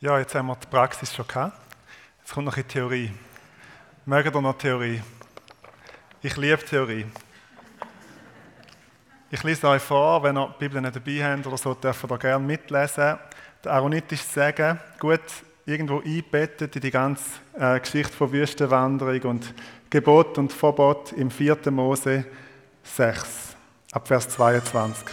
Ja, jetzt haben wir die Praxis schon gehabt. Jetzt kommt noch die Theorie. Mögen ihr noch Theorie? Ich liebe Theorie. Ich lese euch vor, wenn ihr die Bibel nicht dabei habt oder so, dürft ihr gerne mitlesen. Der Aaronitische Segen, gut irgendwo eingebettet in die ganze äh, Geschichte von Wüstenwanderung und Gebot und Verbot im 4. Mose 6, ab Vers 22.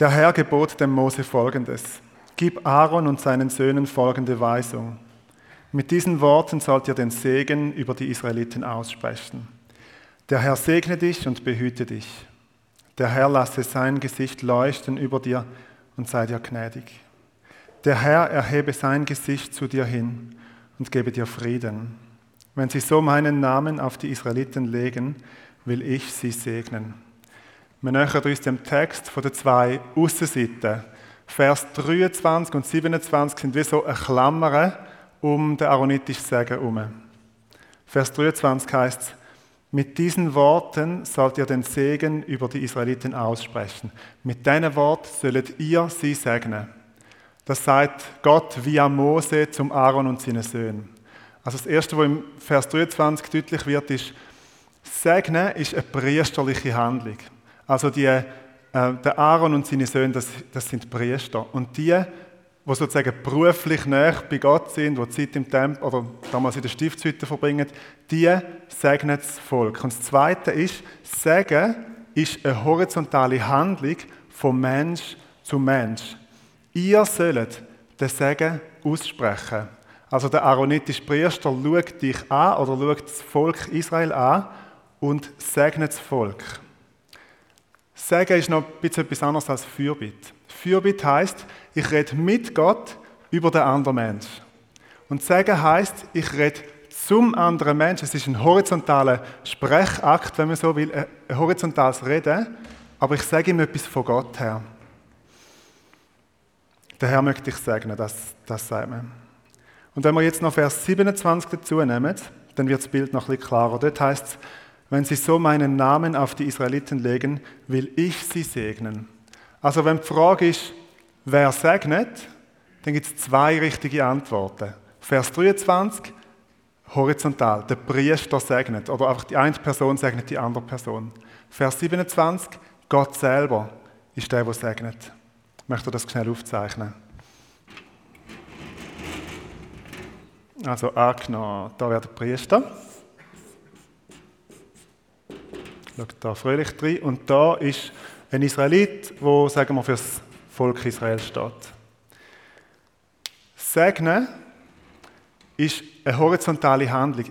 Der Herr gebot dem Mose folgendes: Gib Aaron und seinen Söhnen folgende Weisung. Mit diesen Worten sollt ihr den Segen über die Israeliten aussprechen. Der Herr segne dich und behüte dich. Der Herr lasse sein Gesicht leuchten über dir und sei dir gnädig. Der Herr erhebe sein Gesicht zu dir hin und gebe dir Frieden. Wenn sie so meinen Namen auf die Israeliten legen, will ich sie segnen. Wir nähern uns dem Text von den zwei Aussenseiten. Vers 23 und 27 sind wie so eine Klammer um den aaronitischen Segen herum. Vers 23 heißt mit diesen Worten sollt ihr den Segen über die Israeliten aussprechen. Mit diesen Worten sollt ihr sie segnen. Das sagt Gott via Mose zum Aaron und seinen Söhnen. Also das Erste, was im Vers 23 deutlich wird, ist, Segnen ist eine priesterliche Handlung. Also die, äh, der Aaron und seine Söhne, das, das sind Priester. Und die die sozusagen beruflich näher bei Gott sind, die Zeit im Tempel oder damals in der Stiftshütte verbringen, die segnen das Volk. Und das Zweite ist, Segen ist eine horizontale Handlung von Mensch zu Mensch. Ihr sollt den Segen aussprechen. Also der aaronitische Priester schaut dich an oder schaut das Volk Israel an und segnet das Volk. Segen ist noch ein bisschen etwas anderes als Fürbitte. Fürbitte heißt, ich rede mit Gott über den anderen Mensch. Und Segen heißt, ich rede zum anderen Menschen. Es ist ein horizontaler Sprechakt, wenn man so will, ein horizontales Reden. Aber ich sage ihm etwas von Gott her. Der Herr möchte ich segnen, das, das sagt man. Und wenn wir jetzt noch Vers 27 dazu nehmen, dann wird das Bild noch ein bisschen klarer. Dort heißt es, wenn sie so meinen Namen auf die Israeliten legen, will ich sie segnen. Also wenn die Frage ist, wer segnet, dann gibt es zwei richtige Antworten. Vers 23, horizontal, der Priester segnet. Oder einfach die eine Person segnet die andere Person. Vers 27, Gott selber ist der, der segnet. Ich möchte das schnell aufzeichnen. Also angenommen, da wäre der Priester. Schaut da fröhlich drin. Und da ist ein Israelit, der, sagen wir, für das Volk Israel steht. Segnen ist eine horizontale Handlung.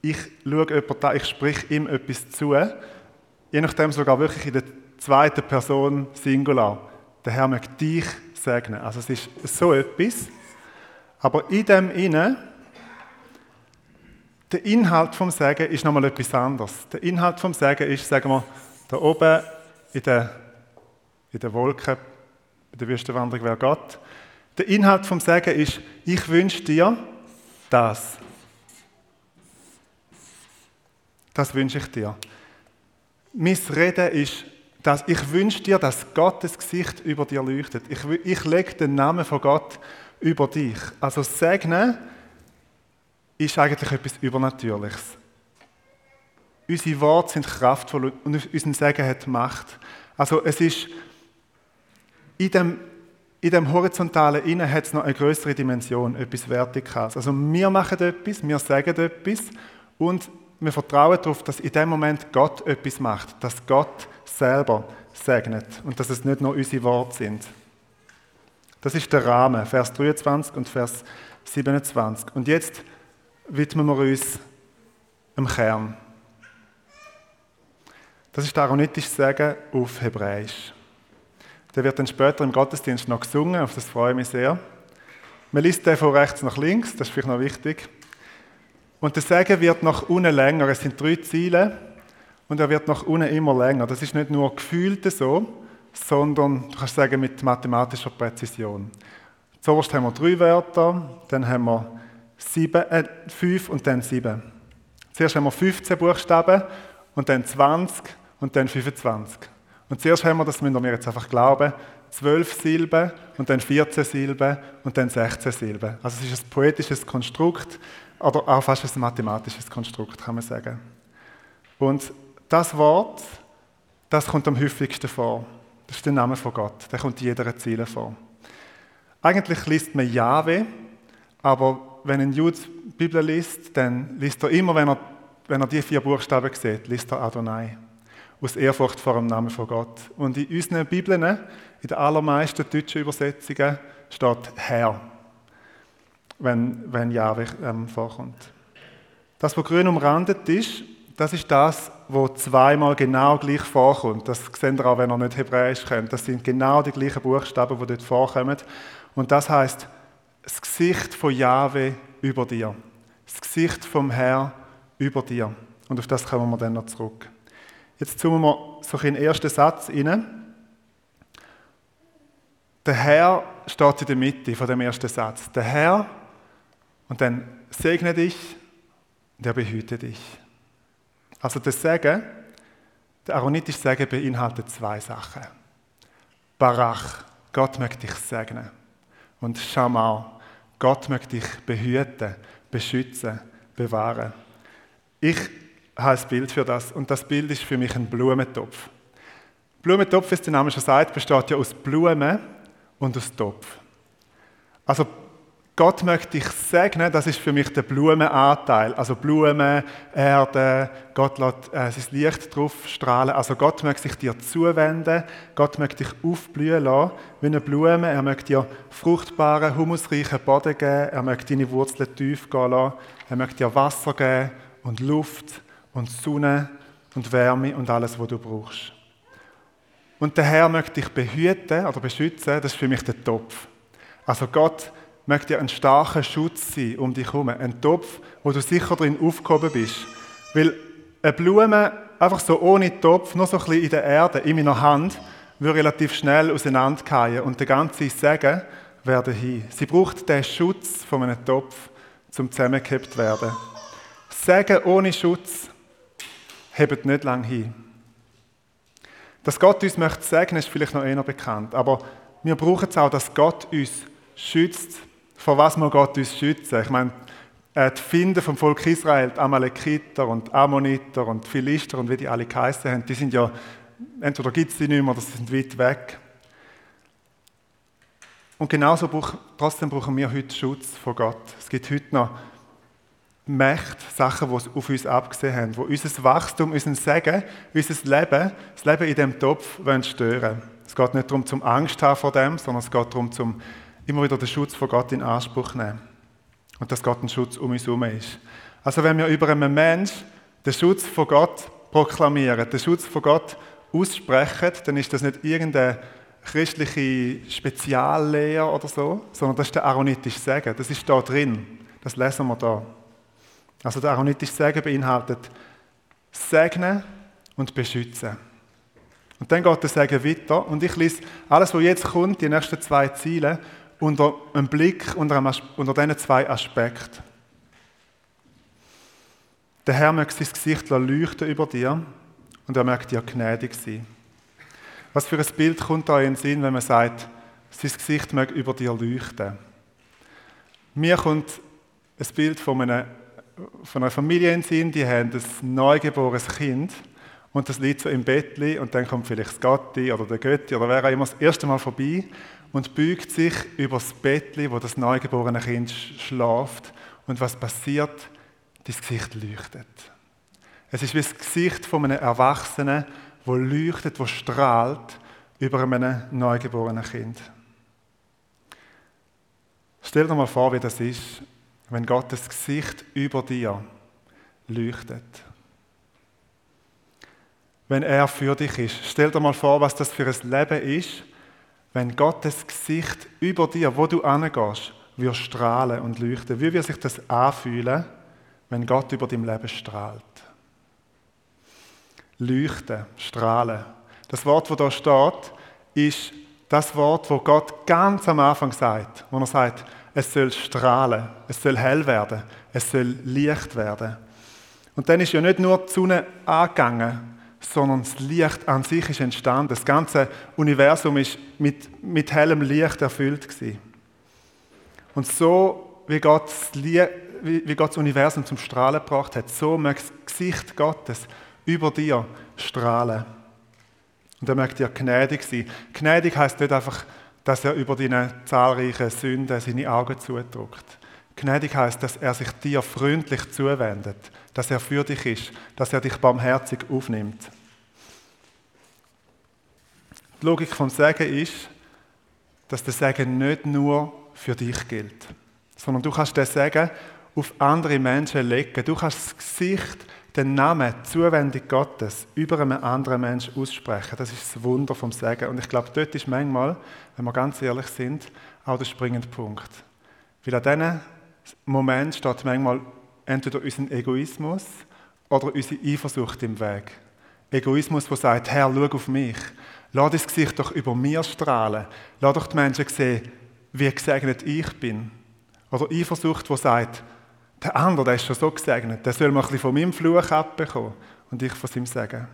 Ich schaue jemanden an, ich sprich ihm etwas zu, je nachdem sogar wirklich in der zweiten Person Singular. Der Herr möchte dich segnen. Also es ist so etwas. Aber in dem Innen der Inhalt vom Segen ist nochmal etwas anderes. Der Inhalt vom Segen ist, sagen wir, da oben in der, in der Wolke, in der Wüstenwanderung wäre Gott. Der Inhalt vom Segen ist, ich wünsche dir das. Das wünsche ich dir. Mein Reden ist, dass ich wünsche dir, dass Gottes Gesicht über dir leuchtet. Ich, ich lege den Namen von Gott über dich. Also segnen ist eigentlich etwas Übernatürliches. Unsere Worte sind kraftvoll und unser Segen hat Macht. Also es ist in dem, in dem horizontalen Innen hat es noch eine größere Dimension, etwas Vertikales. Also wir machen etwas, wir sagen etwas und wir vertrauen darauf, dass in dem Moment Gott etwas macht, dass Gott selber segnet und dass es nicht nur unsere Worte sind. Das ist der Rahmen, Vers 23 und Vers 27. Und jetzt widmen wir uns dem Kern. Das ist der aaronitische Sagen auf Hebräisch. Der wird dann später im Gottesdienst noch gesungen, auf das freue ich mich sehr. Man liest den von rechts nach links, das ist vielleicht noch wichtig. Und der Segen wird nach unten länger. Es sind drei Ziele und er wird nach unten immer länger. Das ist nicht nur gefühlt so, sondern du kannst sagen mit mathematischer Präzision. Zuerst haben wir drei Wörter, dann haben wir sieben, äh, fünf und dann sieben. Zuerst haben wir 15 Buchstaben und dann 20 und dann 25. Und zuerst haben wir, das müssen wir jetzt einfach glauben, zwölf Silben und dann 14 Silben und dann 16 Silben. Also es ist ein poetisches Konstrukt oder auch fast ein mathematisches Konstrukt, kann man sagen. Und das Wort, das kommt am häufigsten vor. Das ist der Name von Gott. Der kommt in jeder Ziele vor. Eigentlich liest man Jahwe, aber wenn ein Jude die Bibel liest, dann liest er immer, wenn er, wenn er die vier Buchstaben sieht, liest er Adonai. Aus Ehrfurcht vor dem Namen von Gott. Und in unseren Bibeln, in den allermeisten deutschen Übersetzungen, steht Herr, wenn, wenn Jahwe ähm, vorkommt. Das, was grün umrandet ist, das ist das, wo zweimal genau gleich vorkommt. Das seht ihr auch, wenn ihr nicht Hebräisch kennt. Das sind genau die gleichen Buchstaben, die dort vorkommen. Und das heißt das Gesicht von Jahwe über dir. Das Gesicht vom Herr über dir. Und auf das kommen wir dann noch zurück. Jetzt zoomen wir so in den ersten Satz rein. Der Herr steht in der Mitte von dem ersten Satz. Der Herr und dann segne dich und er behüte dich. Also das Segen, der aaronitische Segen beinhaltet zwei Sachen. Barach, Gott möchte dich segnen. Und Schamau, Gott möchte dich behüten, beschützen, bewahren. Ich habe ein Bild für das und das Bild ist für mich ein Blumentopf. Blumentopf, wie der Name schon sagt, besteht ja aus Blumen und aus Topf. Also Gott möchte dich segnen, das ist für mich der Blumenanteil. Also Blumen, Erde, Gott lässt äh, sein Licht drauf strahlen. Also Gott möchte sich dir zuwenden, Gott möchte dich aufblühen lassen wie eine Blume. Er möchte dir fruchtbaren, humusreichen Boden geben, er möchte deine Wurzeln tief gehen lassen, er möchte dir Wasser geben und Luft und Sonne und Wärme und alles, was du brauchst. Und der Herr möchte dich behüten oder beschützen, das ist für mich der Topf. Also Gott möchte ein starker Schutz sein um dich herum. Ein Topf, wo du sicher drin aufgehoben bist. Weil eine Blume, einfach so ohne Topf, nur so ein bisschen in der Erde, in meiner Hand, würde relativ schnell auseinanderfallen und der ganze Segen wäre hin. Sie braucht den Schutz von einem Topf, zum zusammengehabt werden. Segen ohne Schutz hebt nicht lange hin. Dass Gott uns möchte segnen, ist vielleicht noch eher bekannt. Aber wir brauchen es auch, dass Gott uns schützt vor was muss Gott uns schützen? Ich meine, äh, die Finden vom Volk Israel, die Amalekiter und Ammoniter und Philister und wie die alle geheißen haben, die sind ja, entweder gibt es die nicht mehr oder sind weit weg. Und genauso brauch, trotzdem brauchen wir heute Schutz vor Gott. Es gibt heute noch Mächte, Sachen, die auf uns abgesehen haben, die unser Wachstum, unser Segen, unser Leben, das Leben in diesem Topf stören wollen. Es geht nicht darum, zum Angst haben vor dem, sondern es geht darum, zum immer wieder den Schutz von Gott in Anspruch nehmen. Und dass Gott ein Schutz um uns herum ist. Also wenn wir über einen Mensch den Schutz von Gott proklamieren, den Schutz von Gott aussprechen, dann ist das nicht irgendeine christliche Speziallehre oder so, sondern das ist der aaronitische Segen. Das ist da drin. Das lesen wir da. Also der aaronitische Segen beinhaltet segnen und beschützen. Und dann geht der Segen weiter und ich lese alles, was jetzt kommt, die nächsten zwei Ziele, unter einem Blick unter, einem, unter diesen zwei Aspekten. Der Herr möchte sein Gesicht leuchten über dir und er möchte dir gnädig sein. Was für ein Bild kommt da in den Sinn, wenn man sagt, sein Gesicht möge über dir leuchten? Mir kommt ein Bild von einer, von einer Familie in den Sinn, die haben ein neugeborenes Kind und das liegt so im Bettli und dann kommt vielleicht das Gotti oder der Götti oder wer auch immer das erste Mal vorbei und beugt sich über das Bettli, wo das neugeborene Kind schlaft. Und was passiert? Das Gesicht leuchtet. Es ist wie das Gesicht von einem Erwachsenen, wo leuchtet, wo strahlt über einem neugeborenen Kind. Stell dir mal vor, wie das ist, wenn Gottes Gesicht über dir leuchtet. Wenn er für dich ist. Stell dir mal vor, was das für ein Leben ist, wenn Gottes Gesicht über dir, wo du angehst, wird strahlen und leuchten. Wie wird sich das anfühlen, wenn Gott über dein Leben strahlt? Leuchten, strahlen. Das Wort, wo da steht, ist das Wort, wo Gott ganz am Anfang sagt, wo er sagt, es soll strahlen, es soll hell werden, es soll Licht werden. Und dann ist ja nicht nur die Sonne angegangen, sondern das Licht an sich ist entstanden. Das ganze Universum ist mit, mit hellem Licht erfüllt gewesen. Und so, wie Gott, das Licht, wie Gott das Universum zum Strahlen gebracht hat, so mag das Gesicht Gottes über dir strahlen. Und er möchte dir gnädig sein. Gnädig heißt nicht einfach, dass er über deine zahlreichen Sünden seine Augen zudrückt. Gnädig heißt, dass er sich dir freundlich zuwendet, dass er für dich ist, dass er dich barmherzig aufnimmt. Die Logik vom Segen ist, dass der Segen nicht nur für dich gilt, sondern du kannst den Segen auf andere Menschen legen. Du kannst das Gesicht, den Namen, die Zuwendung Gottes über einen anderen Menschen aussprechen. Das ist das Wunder vom Segen. Und ich glaube, dort ist manchmal, wenn wir ganz ehrlich sind, auch der springende Punkt. Weil an diesen Moment steht manchmal entweder unser Egoismus oder unsere Eifersucht im Weg. Egoismus, der sagt, Herr, schau auf mich. Lass das Gesicht doch über mir strahlen. Lass doch die Menschen sehen, wie gesegnet ich bin. Oder Eifersucht, die sagt, der andere, der ist schon so gesegnet, der soll mal ein bisschen von meinem Fluch abbekommen und ich von seinem Segen.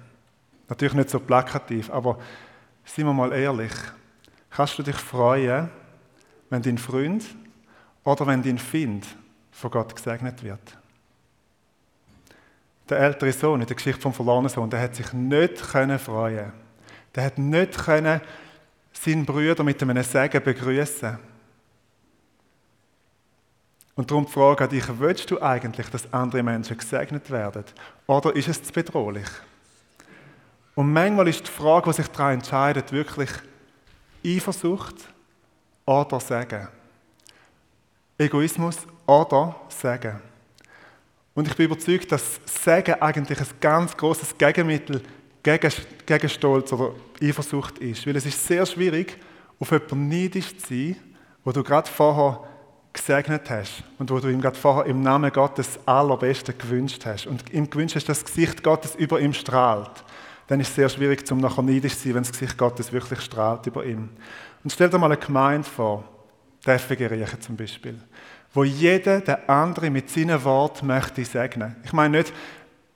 Natürlich nicht so plakativ, aber seien wir mal ehrlich. Kannst du dich freuen, wenn dein Freund oder wenn dein Find von Gott gesegnet wird? Der ältere Sohn in der Geschichte vom verlorenen Sohn, der hat sich nicht können freuen. Der hat nicht können seinen Brüder mit einem Segen begrüßen. Und darum die Frage an dich, willst du eigentlich, dass andere Menschen gesegnet werden? Oder ist es zu bedrohlich? Und manchmal ist die Frage, die sich daran entscheidet, wirklich Eifersucht oder Segen. Egoismus oder Segen. Und ich bin überzeugt, dass Segen eigentlich ein ganz großes Gegenmittel gegen, gegen Stolz oder Eifersucht ist. Weil es ist sehr schwierig, auf jemanden neidisch zu sein, wo du gerade vorher gesegnet hast und wo du ihm gerade vorher im Namen Gottes allerbeste gewünscht hast und ihm gewünscht hast, dass das Gesicht Gottes über ihm strahlt, dann ist es sehr schwierig, zum nachher neidisch zu sein, wenn das Gesicht Gottes wirklich strahlt über ihm. Und stell dir mal eine Gemeinde vor, die FG zum Beispiel, wo jeder der andere mit seinen Worten möchte segnen. Ich meine nicht,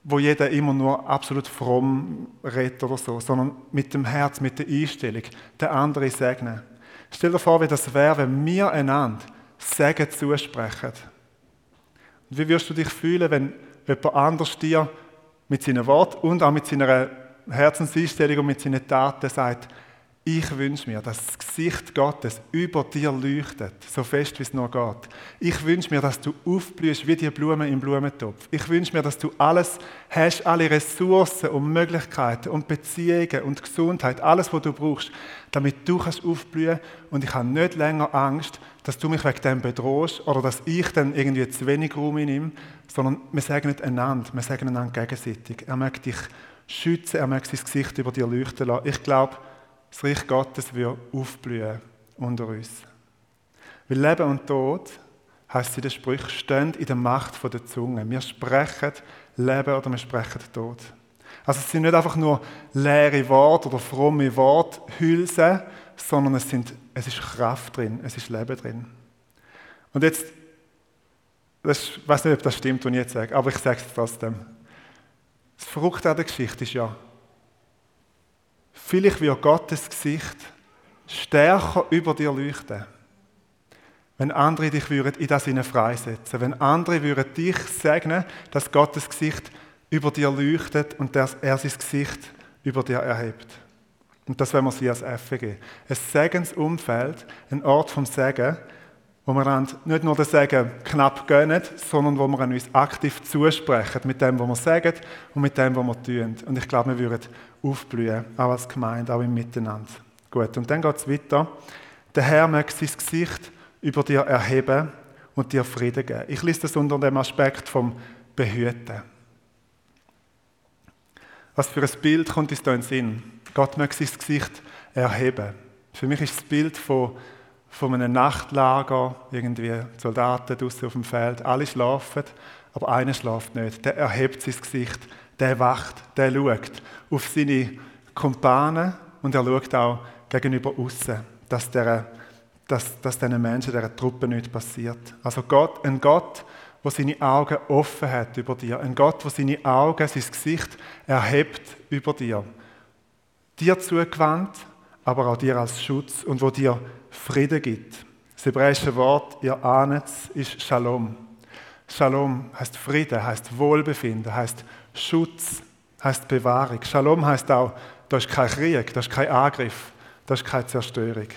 wo jeder immer nur absolut fromm redet oder so, sondern mit dem Herz, mit der Einstellung, der andere segnen. Stell dir vor, wie das wäre, wenn wir einander Segen zusprechen. Und wie wirst du dich fühlen, wenn jemand anders dir mit seinen Worten und auch mit seiner Herzenseinstellung und mit seinen Taten sagt, ich wünsche mir, dass das Gesicht Gottes über dir leuchtet, so fest wie es nur geht. Ich wünsche mir, dass du aufblühst wie die Blume im Blumentopf. Ich wünsche mir, dass du alles hast, alle Ressourcen und Möglichkeiten und Beziehungen und Gesundheit, alles, was du brauchst, damit du kannst aufblühen. Und ich habe nicht länger Angst, dass du mich wegen dem bedrohst oder dass ich dann irgendwie zu wenig Raum nehme, sondern wir sagen nicht einander, wir sagen einander gegenseitig. Er möchte dich schützen, er möchte sein Gesicht über dir leuchten lassen. Ich glaube, das Reich Gottes wird aufblühen unter uns. Weil Leben und Tod, heißt in den Sprüchen, stehen in der Macht der Zunge. Wir sprechen Leben oder wir sprechen Tod. Also es sind nicht einfach nur leere Worte oder fromme Worthülsen, sondern es, sind, es ist Kraft drin, es ist Leben drin. Und jetzt, ich weiß nicht, ob das stimmt, was ich jetzt sage, aber ich sage es trotzdem. Das Verrückte an der Geschichte ist ja, Vielleicht wird Gottes Gesicht stärker über dir leuchten, wenn andere dich würden in das hinein freisetzen, wenn andere würden dich segnen, dass Gottes Gesicht über dir leuchtet und dass er sein Gesicht über dir erhebt. Und das wollen wir sie als FG. Ein Segensumfeld, ein Ort vom Segen, wo wir nicht nur den Segen knapp gönnen, sondern wo wir uns aktiv zusprechen mit dem, was wir sagen und mit dem, was wir tun. Und ich glaube, wir würden aufblühen, auch als Gemeinde, auch im Miteinander. Gut, und dann geht es weiter. Der Herr möchte sein Gesicht über dir erheben und dir Frieden geben. Ich lese das unter dem Aspekt vom Behüten. Was für ein Bild kommt uns da in den Sinn? Gott möchte sein Gesicht erheben. Für mich ist das Bild von, von einem Nachtlager, irgendwie Soldaten draußen auf dem Feld, alle schlafen, aber einer schlaft nicht. Der erhebt sein Gesicht der wacht, der schaut auf seine Kumpanen und er schaut auch gegenüber außen, dass, dass, dass diesen Menschen, dieser Truppe nichts passiert. Also Gott, ein Gott, der seine Augen offen hat über dir. Ein Gott, der seine Augen, sein Gesicht erhebt über dir. Dir zugewandt, aber auch dir als Schutz und wo dir Frieden gibt. Das hebräische Wort, ihr ahnet ist Shalom. Shalom heißt Frieden, heißt Wohlbefinden, heißt Schutz, heißt Bewahrung. Shalom heißt auch, da ist kein Krieg, da ist kein Angriff, da ist keine Zerstörung.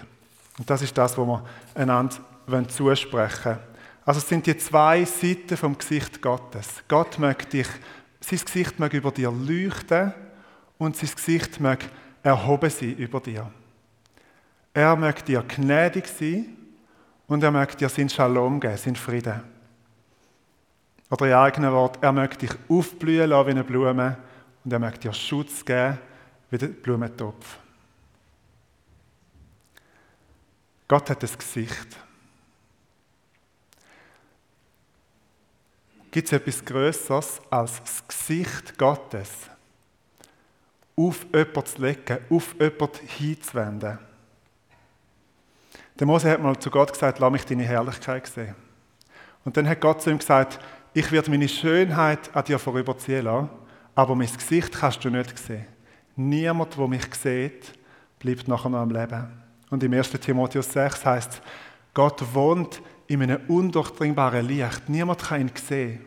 Und das ist das, was wir einander zusprechen wollen. Also es sind die zwei Seiten vom Gesicht Gottes. Gott möchte dich, sein Gesicht mag über dir leuchten und sein Gesicht mag erhoben sein über dir. Er möchte dir gnädig sein und er möchte dir seinen Shalom geben, seinen Frieden. Oder in eigenen Wort, er möchte dich aufblühen lassen wie eine Blume und er möchte dir Schutz geben wie der Blumentopf. Gott hat das Gesicht. Gibt es etwas Größeres als das Gesicht Gottes auf jemanden zu legen, auf jemanden hinzuwenden? Der Mose hat mal zu Gott gesagt, lass mich deine Herrlichkeit sehen. Und dann hat Gott zu ihm gesagt, ich werde meine Schönheit an dir vorüberziehen lassen, aber mein Gesicht kannst du nicht sehen. Niemand, der mich sieht, bleibt nachher noch am Leben. Und im 1. Timotheus 6 heißt Gott wohnt in einem undurchdringbaren Licht. Niemand kann ihn sehen.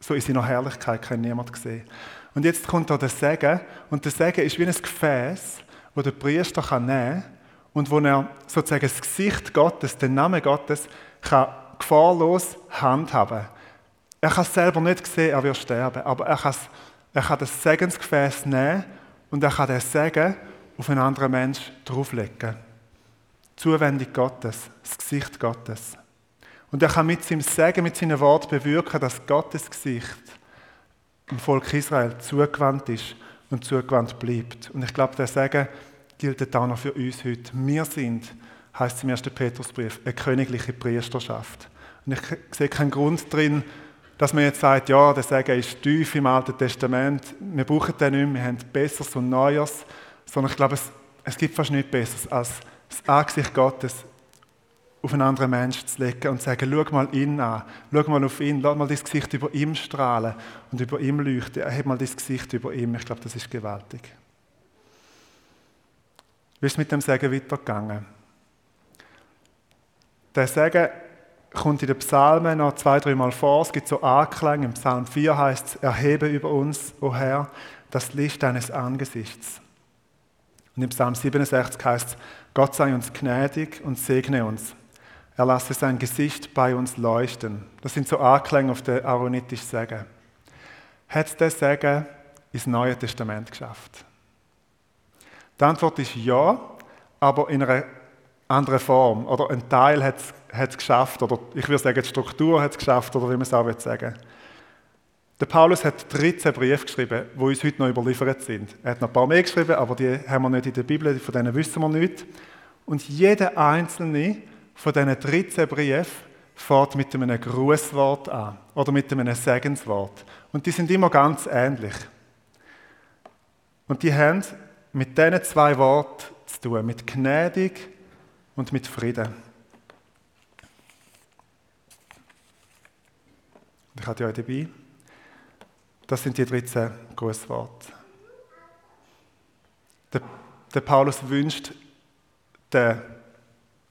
So in seiner Herrlichkeit kann niemand sehen. Und jetzt kommt da der Segen. Und der Segen ist wie ein Gefäß, wo der Priester nehmen kann und wo er sozusagen das Gesicht Gottes, den Namen Gottes, kann gefahrlos handhaben. Er kann es selber nicht sehen, er wird sterben, aber er kann, er kann das Segensgefäß nehmen und er kann den Segen auf einen anderen Mensch drauflegen. Zuwendung Gottes, das Gesicht Gottes. Und er kann mit seinem Segen, mit seinen Worten bewirken, dass Gottes Gesicht im Volk Israel zugewandt ist und zugewandt bleibt. Und ich glaube, der Segen gilt auch noch für uns heute. Wir sind, heißt es im 1. Petrusbrief, eine königliche Priesterschaft. Und ich sehe keinen Grund drin, dass man jetzt sagt, ja, der Segen ist tief im Alten Testament, wir brauchen den nicht mehr, wir haben Besseres und Neues, sondern ich glaube, es, es gibt fast nichts Besseres, als das Angesicht Gottes auf einen anderen Menschen zu legen und zu sagen, schau mal ihn an, schau mal auf ihn, lass mal das Gesicht über ihm strahlen und über ihm leuchten, heb mal das Gesicht über ihm. Ich glaube, das ist gewaltig. Wie ist es mit dem Segen weitergegangen? Der Segen kommt in den Psalmen noch zwei, dreimal vor. Es gibt so Anklänge. Im Psalm 4 heißt es, erhebe über uns, o Herr, das Licht deines Angesichts. Und im Psalm 67 heißt es, Gott sei uns gnädig und segne uns. Er lasse sein Gesicht bei uns leuchten. Das sind so Anklänge auf den aaronitischen Segen. Hat der Segen ins Neue Testament geschafft? Die Antwort ist ja, aber in einer anderen Form. Oder ein Teil hat es geschafft, oder ich würde sagen, die Struktur hat es geschafft, oder wie man es auch sagen Der Paulus hat 13 Briefe geschrieben, die uns heute noch überliefert sind. Er hat noch ein paar mehr geschrieben, aber die haben wir nicht in der Bibel, von denen wissen wir nichts. Und jeder einzelne von diesen 13 Briefen fährt mit einem Grußwort an oder mit einem Segenswort. Und die sind immer ganz ähnlich. Und die haben mit diesen zwei Worten zu tun, mit gnädig und mit Frieden. Ich hatte ja dabei. Das sind die 13 Grußworte. Der, der Paulus wünscht den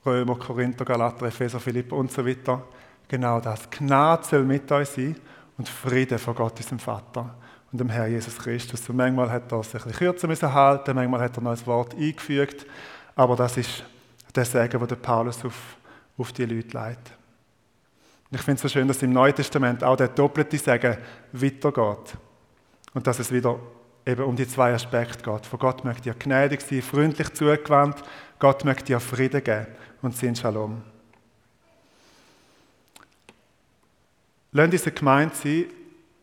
Römer, Korinther, Galater, Epheser, Philipper und so weiter genau das. Gnade soll mit euch sein und Frieden von Gott, unserem Vater und dem Herr Jesus Christus. Und manchmal hat er es ein bisschen kürzer halten, manchmal hat er noch ein Wort eingefügt, aber das ist der Segen, den der Paulus auf, auf die Leute leitet. Und ich finde es so schön, dass im Neuen Testament auch der doppelte Segen weitergeht. Und dass es wieder eben um die zwei Aspekte geht. Von Gott möchte dir gnädig sein, freundlich zugewandt, Gott möchte dir Frieden geben und sein Shalom. Lasst uns eine Gemeinde sein,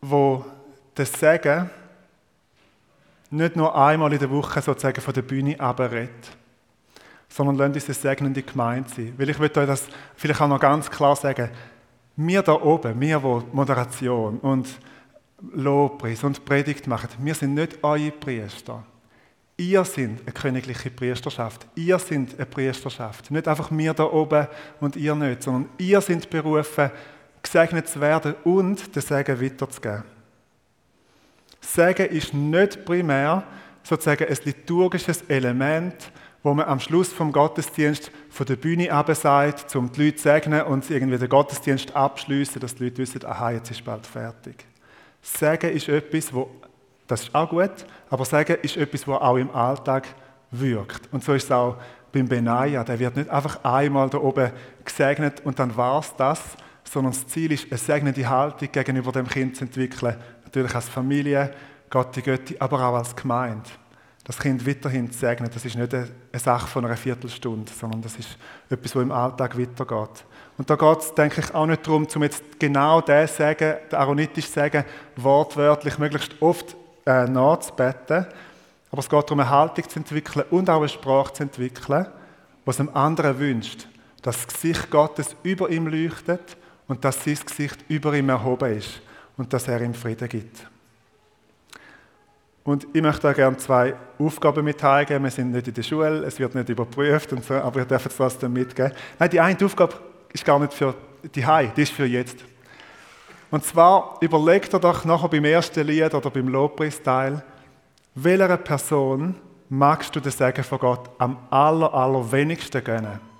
wo das Segen nicht nur einmal in der Woche sozusagen von der Bühne abredet, sondern lasst uns eine segnende Gemeinde sein. Weil ich möchte euch das vielleicht auch noch ganz klar sagen. Wir da oben, wir, wo Moderation und Lobpreis und Predigt machen, wir sind nicht eure Priester. Ihr seid eine königliche Priesterschaft. Ihr seid eine Priesterschaft. Nicht einfach wir da oben und ihr nicht, sondern ihr seid berufen, gesegnet zu werden und den Segen weiterzugeben. Segen ist nicht primär sozusagen ein liturgisches Element, wo man am Schluss vom Gottesdienst von der Bühne sagt, um die Leute zu segnen und irgendwie den Gottesdienst abschließen, dass die Leute wissen, aha, jetzt ist bald fertig. Segen ist etwas, wo, das ist auch gut, aber Segen ist etwas, was auch im Alltag wirkt. Und so ist es auch beim Benaja. Der wird nicht einfach einmal da oben gesegnet und dann war es das, sondern das Ziel ist, eine segnende Haltung gegenüber dem Kind zu entwickeln. Natürlich als Familie, Gott die Götti, aber auch als Gemeinde. Das Kind weiterhin zu segnen, das ist nicht eine Sache von einer Viertelstunde, sondern das ist etwas, was im Alltag weitergeht. Und da geht es, denke ich, auch nicht darum, um jetzt genau das Sagen, den aaronitisch Sagen, wortwörtlich möglichst oft äh, nachzubeten, aber es geht darum, eine Haltung zu entwickeln und auch eine Sprache zu entwickeln, was dem anderen wünscht, dass das Gesicht Gottes über ihm leuchtet und dass sein Gesicht über ihm erhoben ist und dass er ihm Frieden gibt. Und ich möchte euch gerne zwei Aufgaben mitgeben. Wir sind nicht in der Schule, es wird nicht überprüft, und so, aber ihr dürft es trotzdem mitgeben. Nein, die eine Aufgabe ist gar nicht für die Hai, die ist für jetzt. Und zwar überlegt ihr doch nachher beim ersten Lied oder beim Lobpreisteil, welcher Person magst du den Segen von Gott am aller, allerwenigsten gönnen?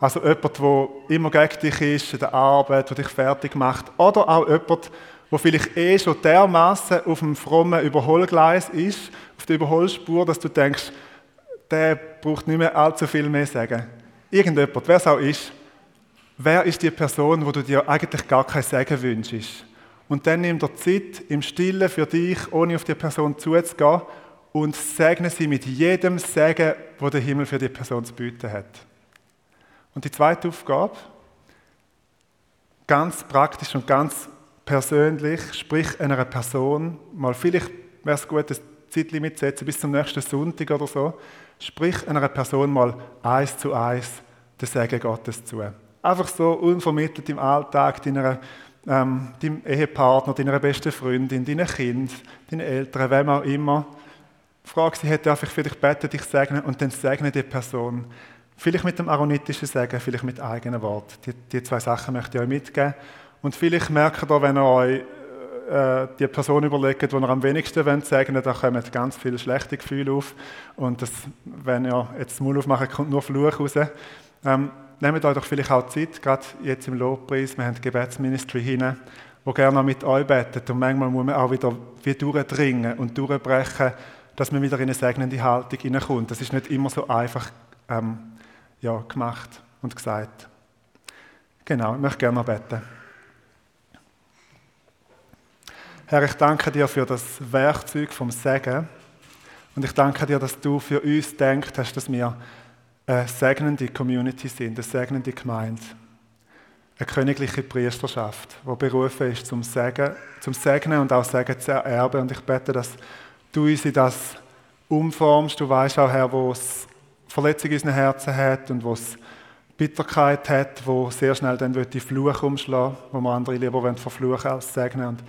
Also jemand, der immer gegen dich ist in der Arbeit, der dich fertig macht. Oder auch jemand, wo vielleicht eh schon dermaßen auf dem frommen Überholgleis ist, auf der Überholspur, dass du denkst, der braucht nicht mehr allzu viel mehr sagen. Irgendjemand, wer es auch ist, wer ist die Person, wo du dir eigentlich gar kein Segen wünschst? Und dann nimm dir Zeit im Stillen für dich, ohne auf die Person zuzugehen und segne sie mit jedem Segen, wo der Himmel für die Person zu bieten hat. Und die zweite Aufgabe, ganz praktisch und ganz persönlich, sprich einer Person, mal vielleicht wäre es gut, ein Zeitlimit setzen, bis zum nächsten Sonntag oder so, sprich einer Person mal eins zu eins den Segen Gottes zu. Einfach so unvermittelt im Alltag deiner, ähm, deinem Ehepartner, deiner besten Freundin, deinen Kind, deinen Eltern, wem auch immer. Frag sie, darf ich für dich beten, dich segnen und dann segne die Person. Vielleicht mit dem aaronitischen Segen, vielleicht mit eigenen Worten. Die, die zwei Sachen möchte ich euch mitgeben. Und vielleicht merkt ihr, wenn ihr euch äh, die Person überlegt, die ihr am wenigsten wollt segnen da kommen ganz viele schlechte Gefühle auf. Und das, wenn ihr jetzt das Maul aufmacht, kommt nur Fluch raus. Ähm, nehmt euch doch vielleicht auch Zeit, gerade jetzt im Lobpreis, wir haben die Gebetsministry hinein, wo gerne mit euch betet. Und manchmal muss man auch wieder wie durchdringen und durchbrechen, dass man wieder in eine segnende Haltung hineinkommt. Das ist nicht immer so einfach ähm, ja, gemacht und gesagt. Genau, ich möchte gerne noch beten. Herr, ich danke dir für das Werkzeug vom Segen. Und ich danke dir, dass du für uns denkst hast, dass wir eine segnende Community sind, eine segnende Gemeinde. Eine königliche Priesterschaft, die berufen ist zum, Segen, zum Segnen und auch Segen zu ererben. Und ich bete, dass du uns in das umformst. Du weißt auch, Herr, wo es Verletzung in unseren Herzen hat und wo es Bitterkeit hat, wo sehr schnell dann die Fluch umschlagen wo wir andere lieber verfluchen als segnen. Und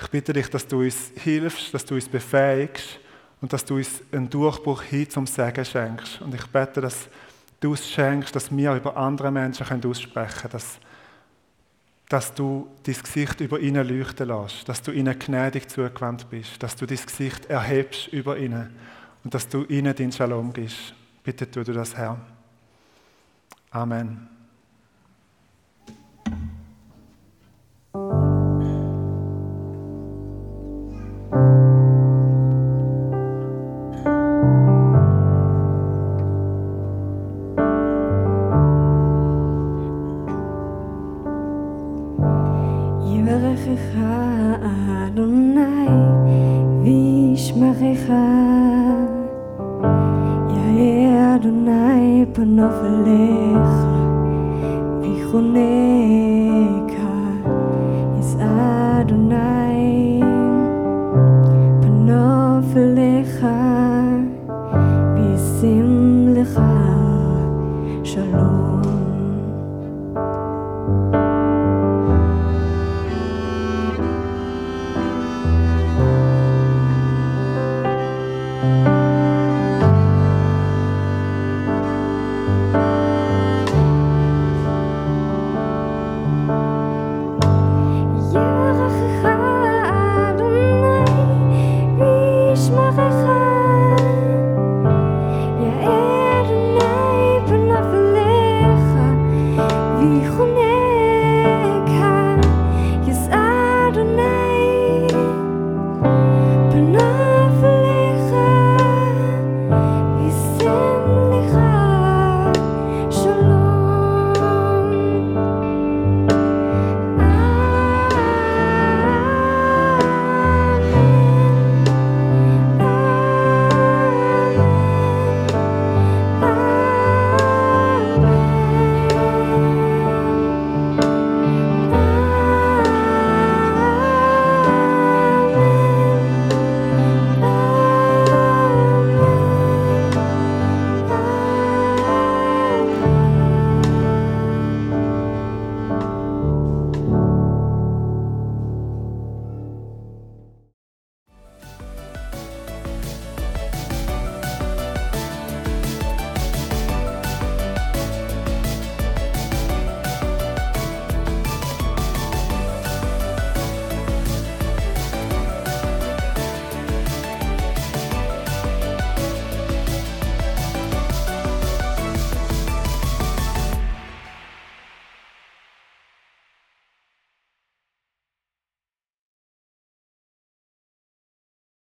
ich bitte dich, dass du uns hilfst, dass du uns befähigst und dass du uns einen Durchbruch hin zum Segen schenkst. Und ich bete, dass du es schenkst, dass wir über andere Menschen können aussprechen können, dass, dass du dein Gesicht über ihnen leuchten lässt, dass du ihnen gnädig zugewandt bist, dass du dein Gesicht erhebst über ihnen und dass du ihnen den Shalom gibst. Bitte tu du das, Herr. Amen.